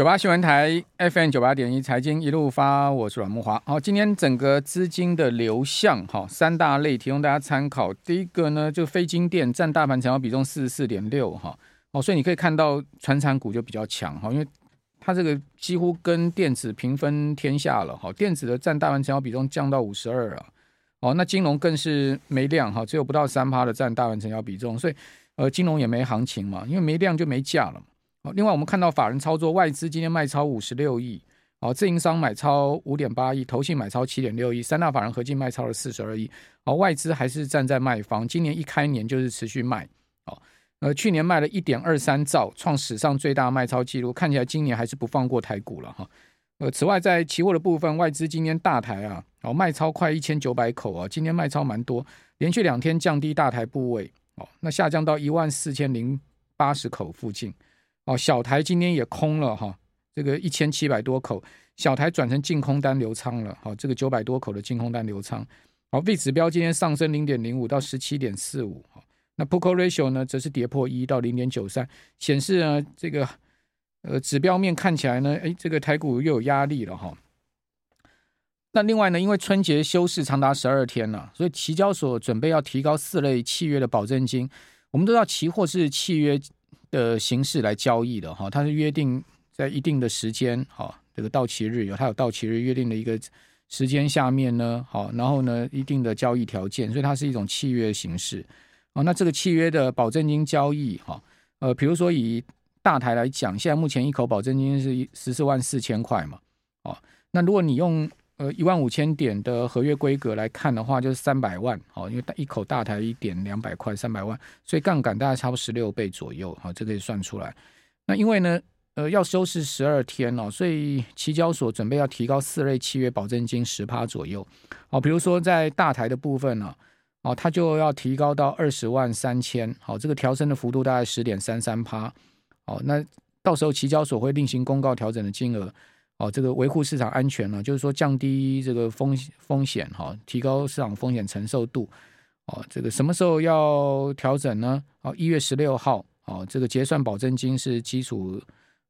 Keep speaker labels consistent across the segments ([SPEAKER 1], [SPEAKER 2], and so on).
[SPEAKER 1] 九八新闻台 FM 九八点一财经一路发，我是阮慕驊。好，今天整个资金的流向，哈，三大类提供大家参考。第一个呢，就非金电占大盘成交比重四十四点六，哈，哦，所以你可以看到传产股就比较强，哈，因为它这个几乎跟电子平分天下了，哈，电子的占大盘成交比重降到五十二了，哦，那金融更是没量，哈，只有不到三趴的占大盘成交比重，所以呃，金融也没行情嘛，因为没量就没价了。好，另外我们看到法人操作，外资今天卖超五十六亿，好，自营商买超五点八亿，投信买超七点六亿，三大法人合计卖超了四十二亿，好，外资还是站在卖方，今年一开年就是持续卖，好，呃，去年卖了一点二三兆，创史上最大卖超纪录，看起来今年还是不放过台股了哈，呃，此外在期货的部分，外资今天大台啊，哦，卖超快一千九百口啊，今天卖超蛮多，连续两天降低大台部位，哦，那下降到一万四千零八十口附近。哦，小台今天也空了哈，这个一千七百多口，小台转成净空单流仓了，好，这个九百多口的净空单流仓。好，V 指标今天上升零点零五到十七点四五，那 p u c o Ratio 呢，则是跌破一到零点九三，显示呢这个呃指标面看起来呢，哎，这个台股又有压力了哈。那另外呢，因为春节休市长达十二天了，所以期交所准备要提高四类契约的保证金。我们都知道期货是契约。的形式来交易的哈，它是约定在一定的时间哈，这个到期日有它有到期日约定的一个时间下面呢，好，然后呢一定的交易条件，所以它是一种契约形式哦。那这个契约的保证金交易哈，呃，比如说以大台来讲，现在目前一口保证金是十四万四千块嘛，哦，那如果你用呃，一万五千点的合约规格来看的话，就是三百万，哦，因为一口大台一点两百块，三百万，所以杠杆大概差不多十六倍左右，好，这可以算出来。那因为呢，呃，要休市十二天哦，所以期交所准备要提高四类契约保证金十趴左右，好，比如说在大台的部分呢，哦，它就要提高到二十万三千，好，这个调升的幅度大概十点三三趴，好，那到时候期交所会另行公告调整的金额。哦，这个维护市场安全呢，就是说降低这个风风险哈，提高市场风险承受度。哦，这个什么时候要调整呢？哦，一月十六号。哦，这个结算保证金是基础，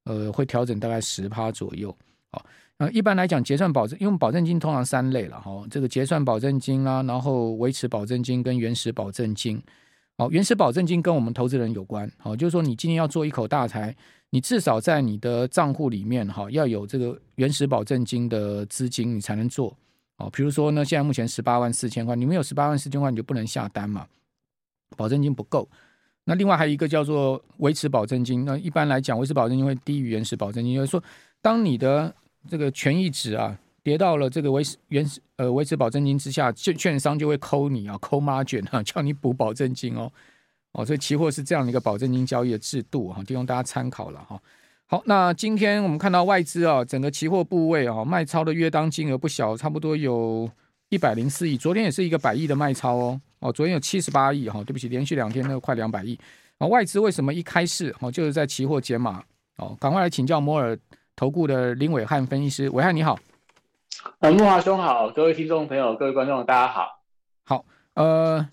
[SPEAKER 1] 呃，会调整大概十趴左右。哦，那一般来讲，结算保证，因为保证金通常三类了哈，这个结算保证金啊，然后维持保证金跟原始保证金。哦，原始保证金跟我们投资人有关。哦，就是说你今天要做一口大财。你至少在你的账户里面哈，要有这个原始保证金的资金，你才能做哦。比如说呢，现在目前十八万四千块，你没有十八万四千块，你就不能下单嘛，保证金不够。那另外还有一个叫做维持保证金，那一般来讲，维持保证金会低于原始保证金，就是说，当你的这个权益值啊跌到了这个维持原始呃维持保证金之下，券券商就会扣你啊，扣 margin 啊，叫你补保证金哦。哦，所以期货是这样的一个保证金交易的制度哈，提供大家参考了哈。好，那今天我们看到外资啊，整个期货部位啊，卖超的约当金额不小，差不多有一百零四亿。昨天也是一个百亿的卖超哦。哦，昨天有七十八亿哈，对不起，连续两天都快两百亿。啊，外资为什么一开市哦，就是在期货解码哦？赶快来请教摩尔投顾的林伟汉分析师，伟汉你好。
[SPEAKER 2] 呃，木华兄好，各位听众朋友，各位观众，大家好。
[SPEAKER 1] 好，呃。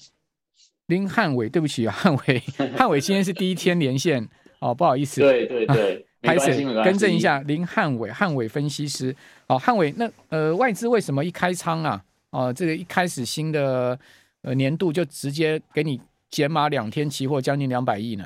[SPEAKER 1] 林汉伟，对不起啊，汉伟，汉伟今天是第一天连线哦，不好意思，
[SPEAKER 2] 对对对，没关系，没关系，
[SPEAKER 1] 更正一下，林汉伟，汉伟分析师，哦，汉伟，那呃，外资为什么一开仓啊，哦，这个一开始新的呃年度就直接给你减码两天期货将近两百亿呢？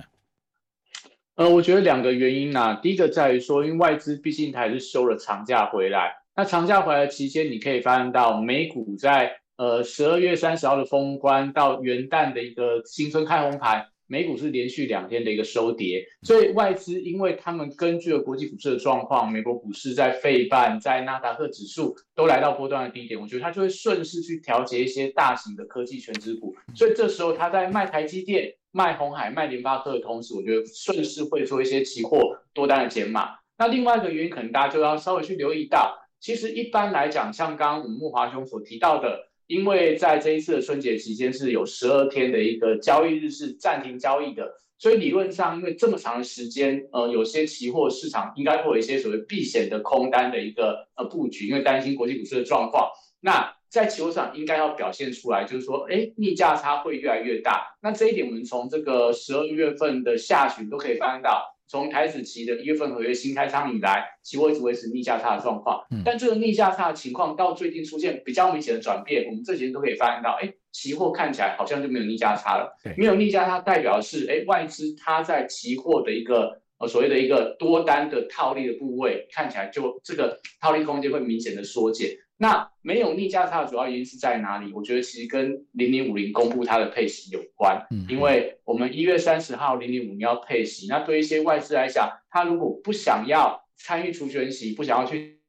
[SPEAKER 2] 呃，我觉得两个原因啊，第一个在于说，因为外资毕竟它还是休了长假回来，那长假回来期间，你可以发现到美股在。呃，十二月三十号的封关到元旦的一个新春开红盘，美股是连续两天的一个收跌，所以外资因为他们根据了国际股市的状况，美国股市在费半、在纳达克指数都来到波段的低点，我觉得他就会顺势去调节一些大型的科技全指股，所以这时候他在卖台积电、卖红海、卖联发科的同时，我觉得顺势会做一些期货多单的减码。那另外一个原因，可能大家就要稍微去留意到，其实一般来讲，像刚刚我们慕驊兄所提到的。因为在这一次的春节期间是有十二天的一个交易日是暂停交易的，所以理论上因为这么长的时间，呃，有些期货市场应该会有一些所谓避险的空单的一个呃布局，因为担心国际股市的状况。那在期货上应该要表现出来，就是说，哎，逆价差会越来越大。那这一点我们从这个十二月份的下旬都可以发现到。从台指期的一月份合约新开仓以来，期货一直维持逆价差的状况。但这个逆价差的情况到最近出现比较明显的转变，我们这几天都可以发现到，哎，期货看起来好像就没有逆价差了。没有逆价差代表的是，哎，外资它在期货的一个呃所谓的一个多单的套利的部位，看起来就这个套利空间会明显的缩减。那没有逆价差的主要原因是在哪里？我觉得其实跟零零五零公布它的配息有关。嗯，因为我们一月三十号零零五零要配息，那对一些外资来讲，他如果不想要参与除权息，不想要去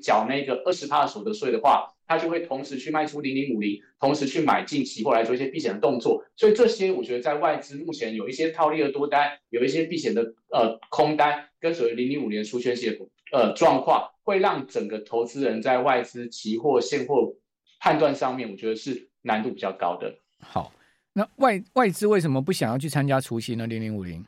[SPEAKER 2] 缴那个二十帕的所得税的话，他就会同时去卖出零零五零，同时去买进期货来做一些避险的动作。所以这些我觉得在外资目前有一些套利的多单，有一些避险的呃空单，跟所谓零零五零的除权息的呃状况。会让整个投资人在外资期货现货判断上面，我觉得是难度比较高的。
[SPEAKER 1] 好，那外外资为什么不想要去参加除夕呢？零零五零，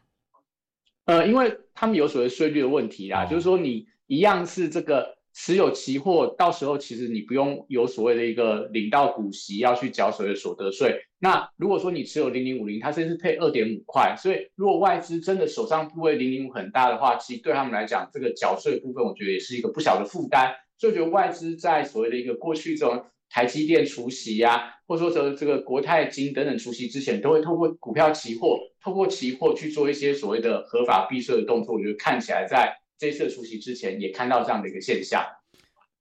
[SPEAKER 2] 呃，因为他们有所谓税率的问题啦，哦、就是说你一样是这个。持有期货，到时候其实你不用有所谓的一个领到股息要去缴所谓的所得税。那如果说你持有零零五零，它甚至配二点五块，所以如果外资真的手上部位零零五很大的话，其实对他们来讲，这个缴税部分我觉得也是一个不小的负担。所以我觉得外资在所谓的一个过去这种台积电除息呀，或者说这个国泰金等等除息之前，都会透过股票期货，透过期货去做一些所谓的合法避税的动作。我觉得看起来在。这次除息之前也看到这样的一个现象，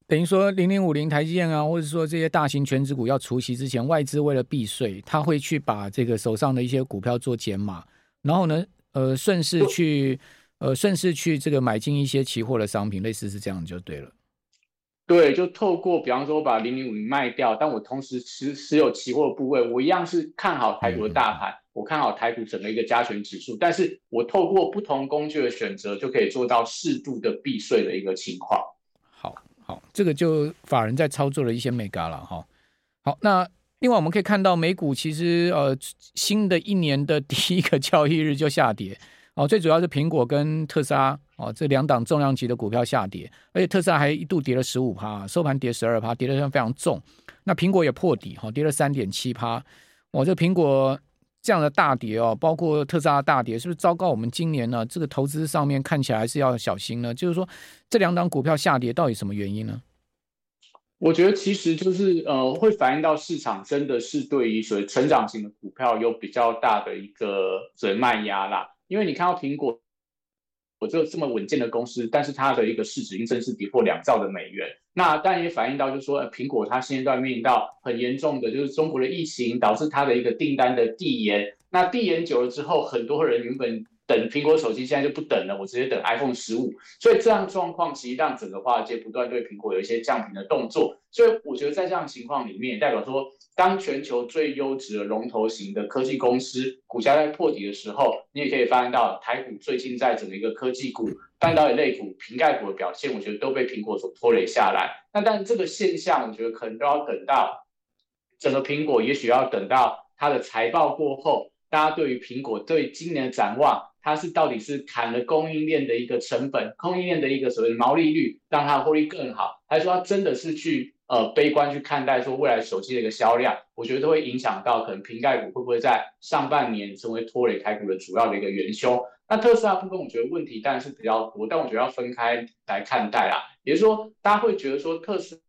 [SPEAKER 1] 等于说零零五零台积电啊，或者说这些大型权值股要除息之前，外资为了避税，他会去把这个手上的一些股票做减码，然后呢，呃，顺势去，呃，顺势去这个买进一些期货的商品，类似是这样就对了。
[SPEAKER 2] 对，就透过比方说我把零零五零卖掉，但我同时持持有期货的部位，我一样是看好台股的大盘，嗯、我看好台股整个一个加权指数，但是我透过不同工具的选择，就可以做到适度的避税的一个情况。
[SPEAKER 1] 好，好，这个就法人在操作的一些眉角了哈。好，那另外我们可以看到美股其实呃新的一年的第一个交易日就下跌。哦，最主要是苹果跟特斯拉哦，这两档重量级的股票下跌，而且特斯拉还一度跌了十五趴，收盘跌十二趴，跌得非常非常重。那苹果也破底，哈，跌了三点七趴。我、哦、这苹果这样的大跌哦，包括特斯拉大跌，是不是糟糕？我们今年呢，这个投资上面看起来还是要小心呢。就是说，这两档股票下跌到底什么原因呢？
[SPEAKER 2] 我觉得其实就是呃，会反映到市场真的是对于所谓成长型的股票有比较大的一个所谓卖压啦。因为你看到苹果，我这这么稳健的公司，但是它的一个市值已经正式跌破两兆的美元，那但也反映到就是说，苹果它现阶段面临到很严重的，就是中国的疫情导致它的一个订单的递延，那递延久了之后，很多人原本。等苹果手机现在就不等了，我直接等 iPhone 十五。所以这样状况其实让整个华尔街不断对苹果有一些降频的动作。所以我觉得在这样情况里面，代表说，当全球最优质的龙头型的科技公司股价在破底的时候，你也可以发现到台股最近在整个一个科技股、半导体类股、瓶盖股的表现，我觉得都被苹果所拖累下来。那但这个现象，我觉得可能都要等到整个苹果，也许要等到它的财报过后，大家对于苹果对今年的展望。它是到底是砍了供应链的一个成本，供应链的一个所谓的毛利率，让它获利更好，还是说它真的是去呃悲观去看待说未来手机的一个销量？我觉得都会影响到可能瓶盖股会不会在上半年成为拖累台股的主要的一个元凶。那特斯拉部分，我觉得问题当然是比较多，但我觉得要分开来看待啦。也就是说，大家会觉得说特斯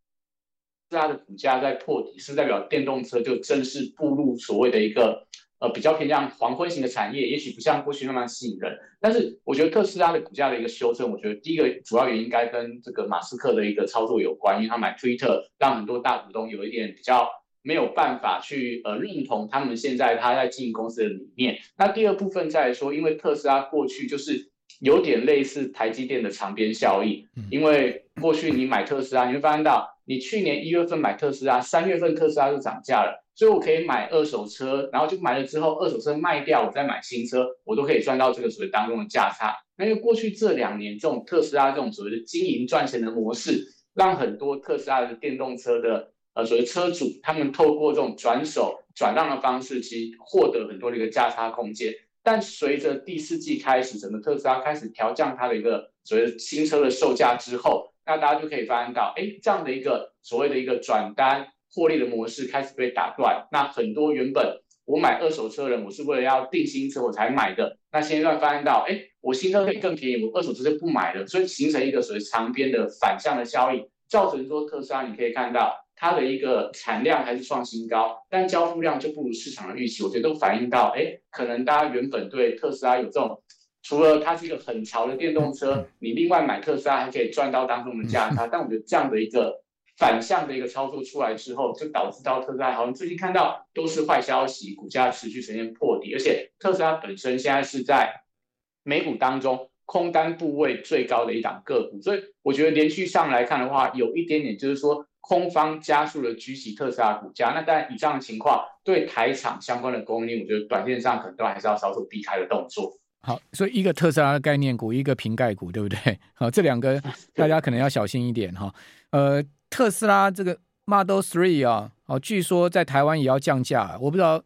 [SPEAKER 2] 拉的股价在破底，是代表电动车就正式步入所谓的一个。呃，比较偏向黄昏型的产业，也许不像过去那么吸引人。但是，我觉得特斯拉的股价的一个修正，我觉得第一个主要原因应该跟这个马斯克的一个操作有关，因为他买 Twitter，让很多大股东有一点比较没有办法去呃认同他们现在他在经营公司的理念。那第二部分再来说，因为特斯拉过去就是有点类似台积电的长边效应，因为过去你买特斯拉，你会发现到你去年一月份买特斯拉，三月份特斯拉就涨价了。所以我可以买二手车，然后就买了之后，二手车卖掉，我再买新车，我都可以赚到这个所谓当中的价差。那因为过去这两年，这种特斯拉这种所谓的经营赚钱的模式，让很多特斯拉的电动车的呃所谓车主，他们透过这种转手转让的方式，其实获得很多的一个价差空间。但随着第四季开始，整个特斯拉开始调降它的一个所谓新车的售价之后，那大家就可以发现到，哎，这样的一个所谓的一个转单。获利的模式开始被打断，那很多原本我买二手车的人，我是为了要订新车我才买的，那现在发现到，哎，我新车可以更便宜，我二手车就不买了，所以形成一个所谓长边的反向的效应，造成说特斯拉你可以看到它的一个产量还是创新高，但交付量就不如市场的预期，我觉得都反映到，哎，可能大家原本对特斯拉有这种，除了它是一个很潮的电动车，你另外买特斯拉还可以赚到当中的价差，但我觉得这样的一个。反向的一个操作出来之后，就导致到特斯拉好像最近看到都是坏消息，股价持续呈现破底，而且特斯拉本身现在是在美股当中空单部位最高的一档个股，所以我觉得连续上来看的话，有一点点就是说空方加速了举起特斯拉股价。那当然以上的情况对台厂相关的供应链，我觉得短线上可能都还是要稍作避开的动作。
[SPEAKER 1] 好，所以一个特斯拉的概念股，一个瓶盖股，对不对？好，这两个 大家可能要小心一点哈。呃。特斯拉这个 Model Three 啊，哦，据说在台湾也要降价，我不知道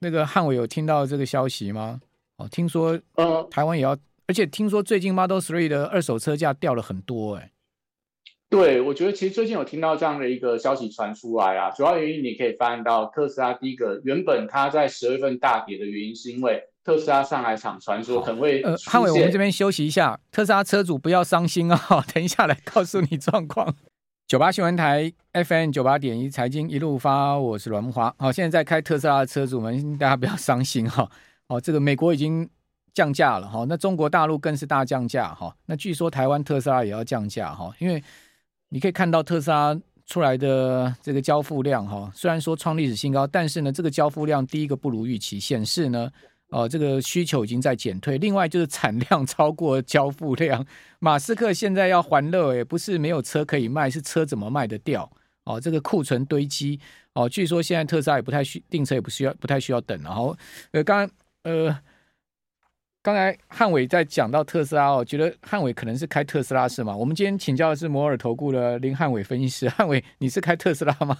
[SPEAKER 1] 那个汉伟有听到这个消息吗？哦，听说呃，台湾也要，而且听说最近 Model Three 的二手车价掉了很多，哎。
[SPEAKER 2] 对，我觉得其实最近有听到这样的一个消息传出来啊，主要原因你可以发现到特斯拉第一个原本它在十月份大跌的原因，是因为特斯拉上海厂传说可能会呃，
[SPEAKER 1] 汉伟，我们这边休息一下，特斯拉车主不要伤心啊，等一下来 告诉你状况。九八新闻台 FM 九八点一财经一路发，我是阮慕驊。好，现在在开特斯拉的车主们，大家不要伤心哈。哦，这个美国已经降价了哈，那中国大陆更是大降价哈。那据说台湾特斯拉也要降价哈，因为你可以看到特斯拉出来的这个交付量哈，虽然说创历史新高，但是呢，这个交付量第一个不如预期，显示呢。哦，这个需求已经在减退。另外就是产量 超过交付量，马斯克现在要还乐，也不是没有车可以卖，是车怎么卖得掉？哦，这个库存堆积。哦，据说现在特斯拉也不太需订车，也不需要不太需要等。然后，呃，刚呃，刚才汉伟在讲到特斯拉，我觉得汉伟可能是开特斯拉是吗？我们今天请教的是摩尔投顾的林汉伟分析师，汉伟，你是开特斯拉吗？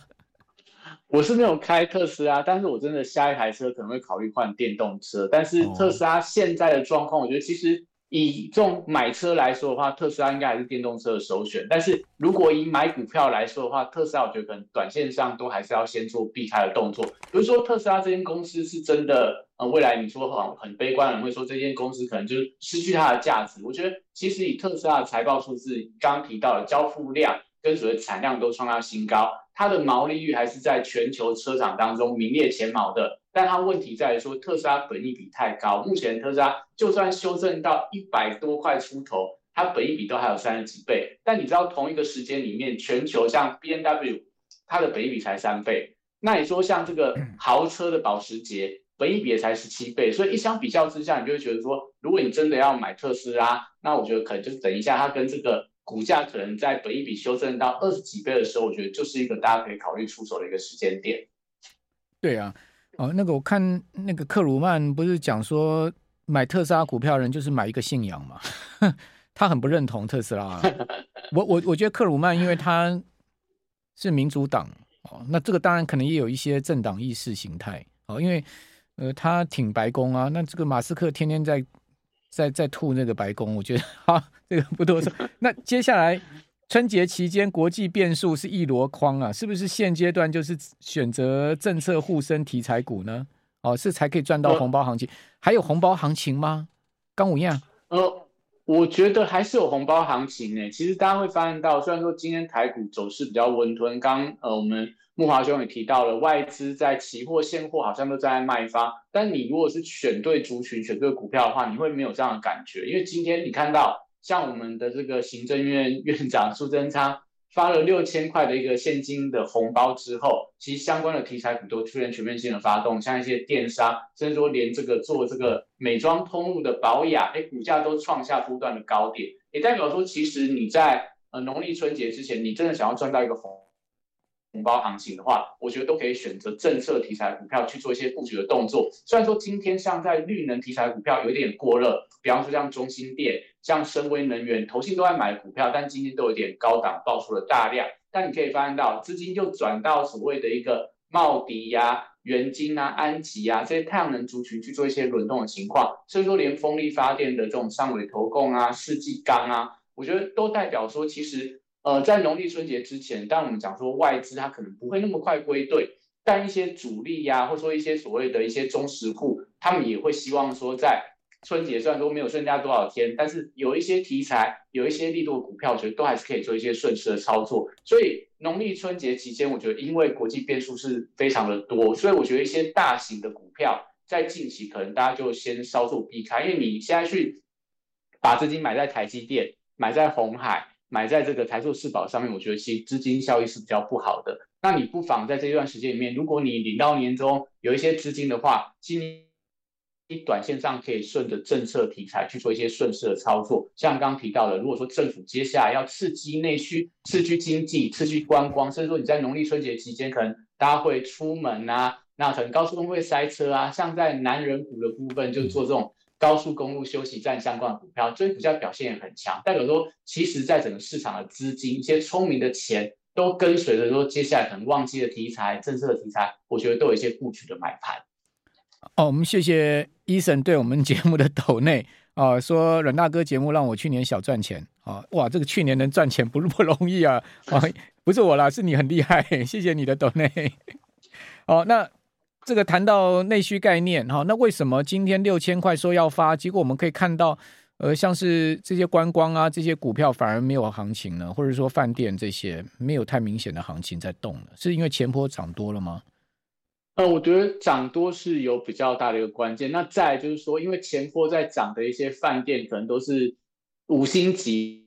[SPEAKER 2] 我是没有开特斯拉，但是我真的下一台车可能会考虑换电动车。但是特斯拉现在的状况，我觉得其实以这种买车来说的话，特斯拉应该还是电动车的首选。但是如果以买股票来说的话，特斯拉我觉得可能短线上都还是要先做避开的动作。比如说特斯拉这间公司是真的，呃，未来你说很很悲观的人会说这间公司可能就是失去它的价值。我觉得其实以特斯拉的财报数字，刚刚提到的交付量跟所谓产量都创下新高。它的毛利率还是在全球车厂当中名列前茅的，但它问题在于说特斯拉本益比太高。目前特斯拉就算修正到一百多块出头，它本益比都还有三十几倍。但你知道同一个时间里面，全球像 BMW，它的本益比才三倍。那你说像这个 豪车的保时捷，本益比也才十七倍。所以一相比较之下，你就会觉得说，如果你真的要买特斯拉，那我觉得可能就是等一下它跟这个。股价可能在本益比修正到二十几倍的时候，我觉得就是一个大家可以考虑出手的一个时间点。
[SPEAKER 1] 对啊，哦，那个我看那个克鲁曼不是讲说买特斯拉股票的人就是买一个信仰嘛，他很不认同特斯拉。我我我觉得克鲁曼因为他是民主党哦，那这个当然可能也有一些政党意识形态哦，因为呃他挺白宫啊，那这个马斯克天天在。在在吐那个白宫，我觉得好，这个不多说。那接下来春节期间国际变数是一箩筐啊，是不是现阶段就是选择政策护身题材股呢？哦，是才可以赚到红包行情？还有红包行情吗？刚五样？
[SPEAKER 2] 呃，我觉得还是有红包行情呢。其实大家会发现到，虽然说今天台股走势比较温吞，刚呃我们。木华兄也提到了，外资在期货、现货好像都在卖方，但你如果是选对族群、选对股票的话，你会没有这样的感觉。因为今天你看到，像我们的这个行政院 院长苏贞昌发了六千块的一个现金的红包之后，其实相关的题材股都出现全面性的发动，像一些电商，甚至说连这个做这个美妆通路的保养，哎，股价都创下不断的高点，也代表说，其实你在呃农历春节之前，你真的想要赚到一个红。红包行情的话，我觉得都可以选择政策题材股票去做一些布局的动作。虽然说今天像在绿能题材股票有一点过热，比方说像中兴电、像深威能源，投信都在买股票，但今天都有点高档爆出了大量。但你可以发现到资金就转到所谓的一个茂迪呀、元晶啊、安吉啊这些太阳能族群去做一些轮动的情况。所以说，连风力发电的这种上尾投控啊、世纪钢啊，我觉得都代表说其实。呃，在农历春节之前，当然我们讲说外资它可能不会那么快归队，但一些主力呀、或说一些所谓的一些中实户，他们也会希望说在春节虽然说没有剩下多少天，但是有一些题材，有一些力度的股票，我觉得都还是可以做一些顺势的操作。所以农历春节期间，我觉得因为国际变数是非常的多，所以我觉得一些大型的股票在近期可能大家就先稍作避开，因为你现在去把资金买在台积电、买在红海、买在这个台塑四宝上面，我觉得其实资金效益是比较不好的。那你不妨在这段时间里面，如果你领到年终有一些资金的话，今你短线上可以顺着政策题材去做一些顺势的操作。像刚刚提到的，如果说政府接下来要刺激内需、刺激经济、刺激观光，甚至说你在农历春节期间可能大家会出门啊，那可能高速公路会塞车啊，像在南人股的部分就做这种高速公路休息站相关的股票，这些股票表现也很强，代表说其实在整个市场的资金，一些聪明的钱。都跟随着说，接下来可能旺季的题材、政策的题材，我觉得都有一些布局的买盘。
[SPEAKER 1] 哦，我们谢谢 Eason 对我们节目的抖内啊，说阮大哥节目让我去年小赚钱啊，哇，这个去年能赚钱不不容易啊啊，不是我啦，是你很厉害，谢谢你的抖内。哦，那这个谈到内需概念哈，那为什么今天六千块说要发，结果我们可以看到？呃，像是这些观光啊，这些股票反而没有行情呢，或者说饭店这些没有太明显的行情在动了，是因为前波涨多了吗？
[SPEAKER 2] 呃，我觉得涨多是有比较大的一个关键。那再就是说，因为前波在涨的一些饭店，可能都是五星级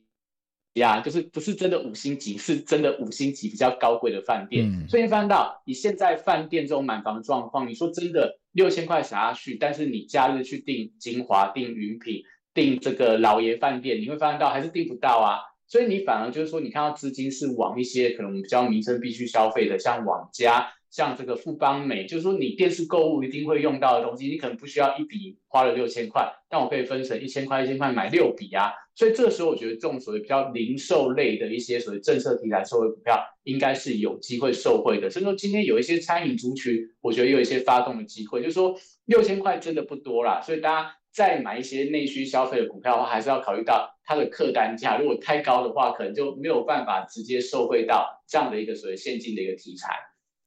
[SPEAKER 2] 呀，就是不是真的五星级，是真的五星级比较高贵的饭店。嗯、所以你发现到，你现在饭店这种满房状况，你说真的六千块洒下去，但是你假日去订金华、订云品。订这个老爷饭店，你会发现到还是订不到啊，所以你反而就是说，你看到资金是往一些可能比较民生必须消费的，像网家，像这个富邦美，就是说你电视购物一定会用到的东西，你可能不需要一笔花了六千块，但我可以分成一千块一千块买六笔啊，所以这个时候我觉得这种所谓比较零售类的一些所谓政策题材受惠股票，应该是有机会受惠的。所以说今天有一些餐饮族群，我觉得有一些发动的机会，就是说六千块真的不多啦，所以大家。再买一些内需消费的股票的话，还是要考虑到它的客单价。如果太高的话，可能就没有办法直接受惠到这样的一个所谓现金的一个题材。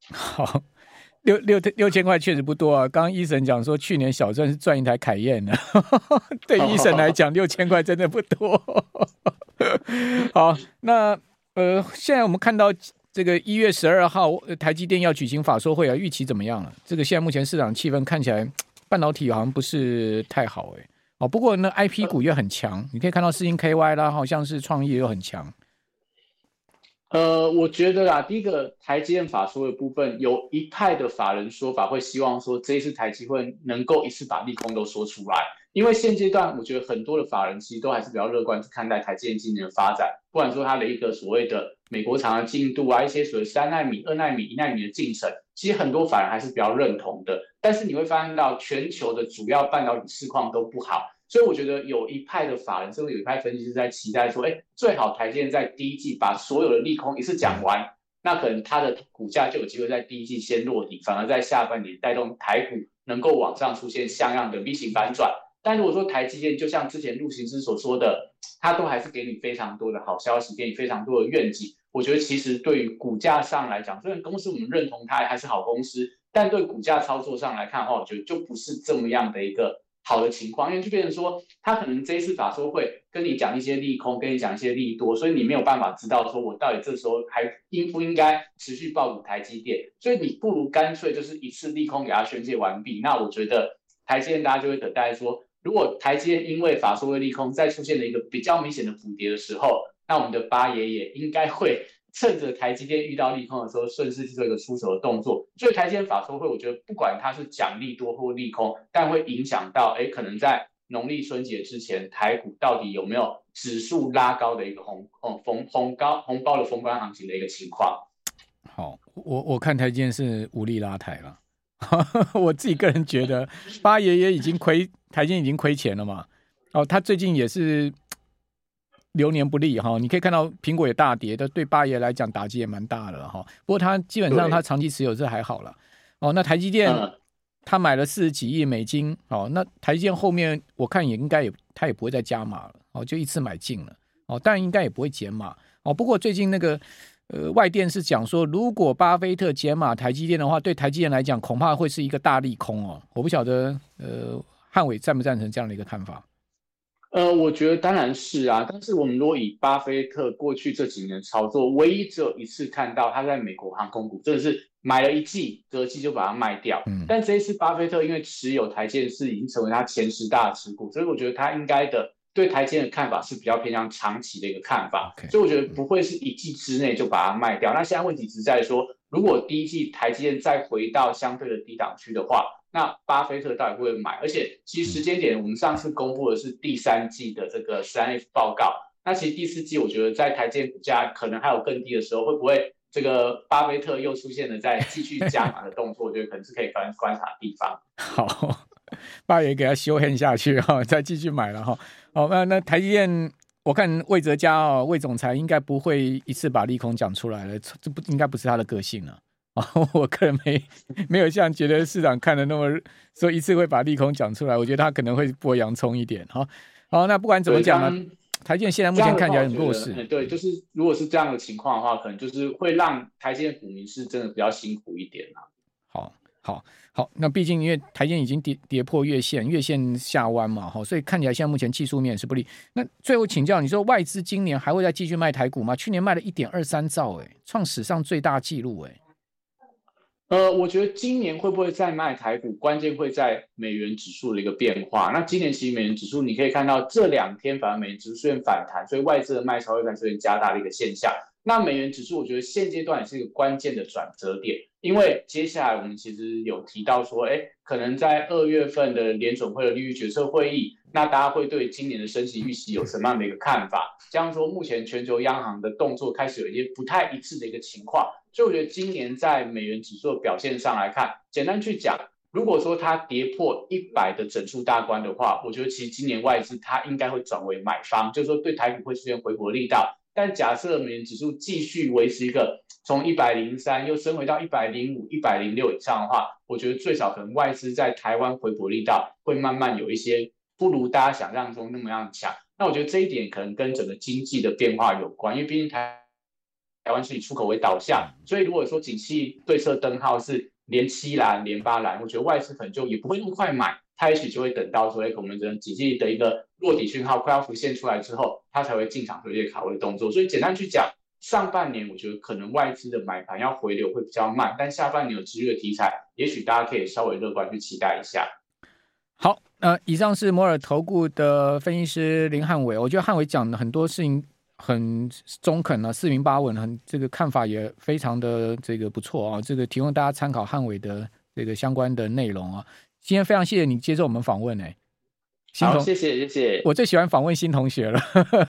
[SPEAKER 1] 好，六六六千块确实不多啊。刚刚 Eason 讲说，去年小赚是赚一台凯宴的，对一审来讲，六千块真的不多。好，那呃，现在我们看到这个一月十二号，台积电要举行法说会啊，预期怎么样了？这个现在目前市场气氛看起来。半导体好像不是太好哎，哦，不过那 IP 股又很强，你可以看到世芯 KY 啦，好像是创意又很强。
[SPEAKER 2] 呃，我觉得啦，第一个台积电法说的部分，有一派的法人说法会希望说，这一次台积会能够一次把利空都说出来，因为现阶段我觉得很多的法人其实都还是比较乐观去看待台积电今年的发展，不管说它的一个所谓的美国厂的进度啊，一些所谓三纳米、二纳米、一纳米的进程，其实很多法人还是比较认同的。但是你会发现到全球的主要半导体市况都不好，所以我觉得有一派的法人，甚至有一派分析师在期待说，哎，最好台积电在第一季把所有的利空一次讲完，那可能它的股价就有机会在第一季先落底，反而在下半年带动台股能够往上出现像样的 V 型反转。但如果说台积电就像之前陆行之所说的，它都还是给你非常多的好消息，给你非常多的愿景，我觉得其实对于股价上来讲，虽然公司我们认同它还是好公司。但对股价操作上来看，哦，就就不是这么样的一个好的情况，因为就变成说，他可能这一次法说会跟你讲一些利空，跟你讲一些利多，所以你没有办法知道说我到底这时候还应不应该持续抱股台积电，所以你不如干脆就是一次利空给他宣泄完毕。那我觉得台积电大家就会等待说，如果台积电因为法说会利空再出现了一个比较明显的补跌的时候，那我们的八爷也应该会。趁着台积电遇到利空的时候，顺势去做一个出手的动作。所以台积电法说会，我觉得不管它是讲利多或利空，但会影响到，哎，可能在农历春节之前，台股到底有没有指数拉高的一个红红红红高红包的封关行情的一个情况。
[SPEAKER 1] 好，我我看台积电是无力拉抬了。我自己个人觉得，八爷爷已经亏，台积电已经亏钱了嘛。哦，他最近也是。流年不利哈，你可以看到苹果也大跌，但对八爷来讲打击也蛮大的哈。不过他基本上他长期持有这还好了哦。那台积电他买了四十几亿美金哦，那台积电后面我看也应该也他也不会再加码了哦，就一次买进了哦，当然应该也不会减码哦。不过最近那个呃外电是讲说，如果巴菲特减码台积电的话，对台积电来讲恐怕会是一个大利空哦。我不晓得呃汉伟赞不赞成这样的一个看法？
[SPEAKER 2] 呃，我觉得当然是啊，但是我们如果以巴菲特过去这几年操作，唯一只有一次看到他在美国航空股真的是买了一季，隔季就把它卖掉。嗯，但这一次巴菲特因为持有台积是已经成为他前十大持股，所以我觉得他应该的对台积电的看法是比较偏向长期的一个看法。Okay, 所以我觉得不会是一季之内就把它卖掉。那现在问题只是在说，如果第一季台积电再回到相对的低档区的话。那巴菲特到底会不会买？而且其实时间点，我们上次公布的是第三季的这个三 F 报告。那其实第四季，我觉得在台积电股价可能还有更低的时候，会不会这个巴菲特又出现了在继续加码的动作？我觉得可能是可以观观察地方。
[SPEAKER 1] 好，巴爷给他修黑下去哈，再继续买了哈。好，那那台积电，我看魏哲家哦，魏总裁应该不会一次把利空讲出来了，这不应该不是他的个性了。我个人没没有像觉得市场看的那么说一次会把利空讲出来，我觉得他可能会剥洋葱一点。哈，好，那不管怎么讲呢，台积电现在目前看起来很弱势。
[SPEAKER 2] 对，就是如果是这样的情况的话，可能就是会让台积电股民是真的比较辛苦一点啦。
[SPEAKER 1] 好，好，好，那毕竟因为台积电已经跌跌破月线，月线下弯嘛，好，所以看起来现在目前技术面是不利。那最后请教你说，外资今年还会再继续卖台股吗？去年卖了一点二三兆，哎，创史上最大纪录，哎。
[SPEAKER 2] 呃，我觉得今年会不会再卖台股，关键会在美元指数的一个变化。那今年其实美元指数你可以看到这两天反而美元指数出现反弹，所以外资的卖超会在这边加大的一个现象。那美元指数我觉得现阶段也是一个关键的转折点，因为接下来我们其实有提到说，哎，可能在二月份的联准会的利率决策会议，那大家会对今年的升息预期有什么样的一个看法？这样说，目前全球央行的动作开始有一些不太一致的一个情况。所以我觉得今年在美元指数表现上来看，简单去讲，如果说它跌破一百的整数大关的话，我觉得其实今年外资它应该会转为买方，就是说对台股会出现回补力道。但假设美元指数继续维持一个从一百零三又升回到一百零五、一百零六以上的话，我觉得最少可能外资在台湾回补力道会慢慢有一些不如大家想象中那么样强。那我觉得这一点可能跟整个经济的变化有关，因为毕竟台。台湾是以出口为导向，所以如果说景气对策灯号是连七蓝、连八蓝，我觉得外资可能就也不会那么快买，它也许就会等到说，哎，我们的景气的一个落底讯号快要浮现出来之后，它才会进场做一些卡位的动作。所以简单去讲，上半年我觉得可能外资的买盘要回流会比较慢，但下半年有机遇的题材，也许大家可以稍微乐观去期待一下。
[SPEAKER 1] 好，呃，以上是摩尔投顾的分析师林汉伟，我觉得汉伟讲的很多事情。很中肯啊，四平八稳，很这个看法也非常的这个不错啊，这个提供大家参考汉伟的这个相关的内容啊。今天非常谢谢你接受我们访问哎，
[SPEAKER 2] 好，谢谢谢谢，
[SPEAKER 1] 我最喜欢访问新同学了，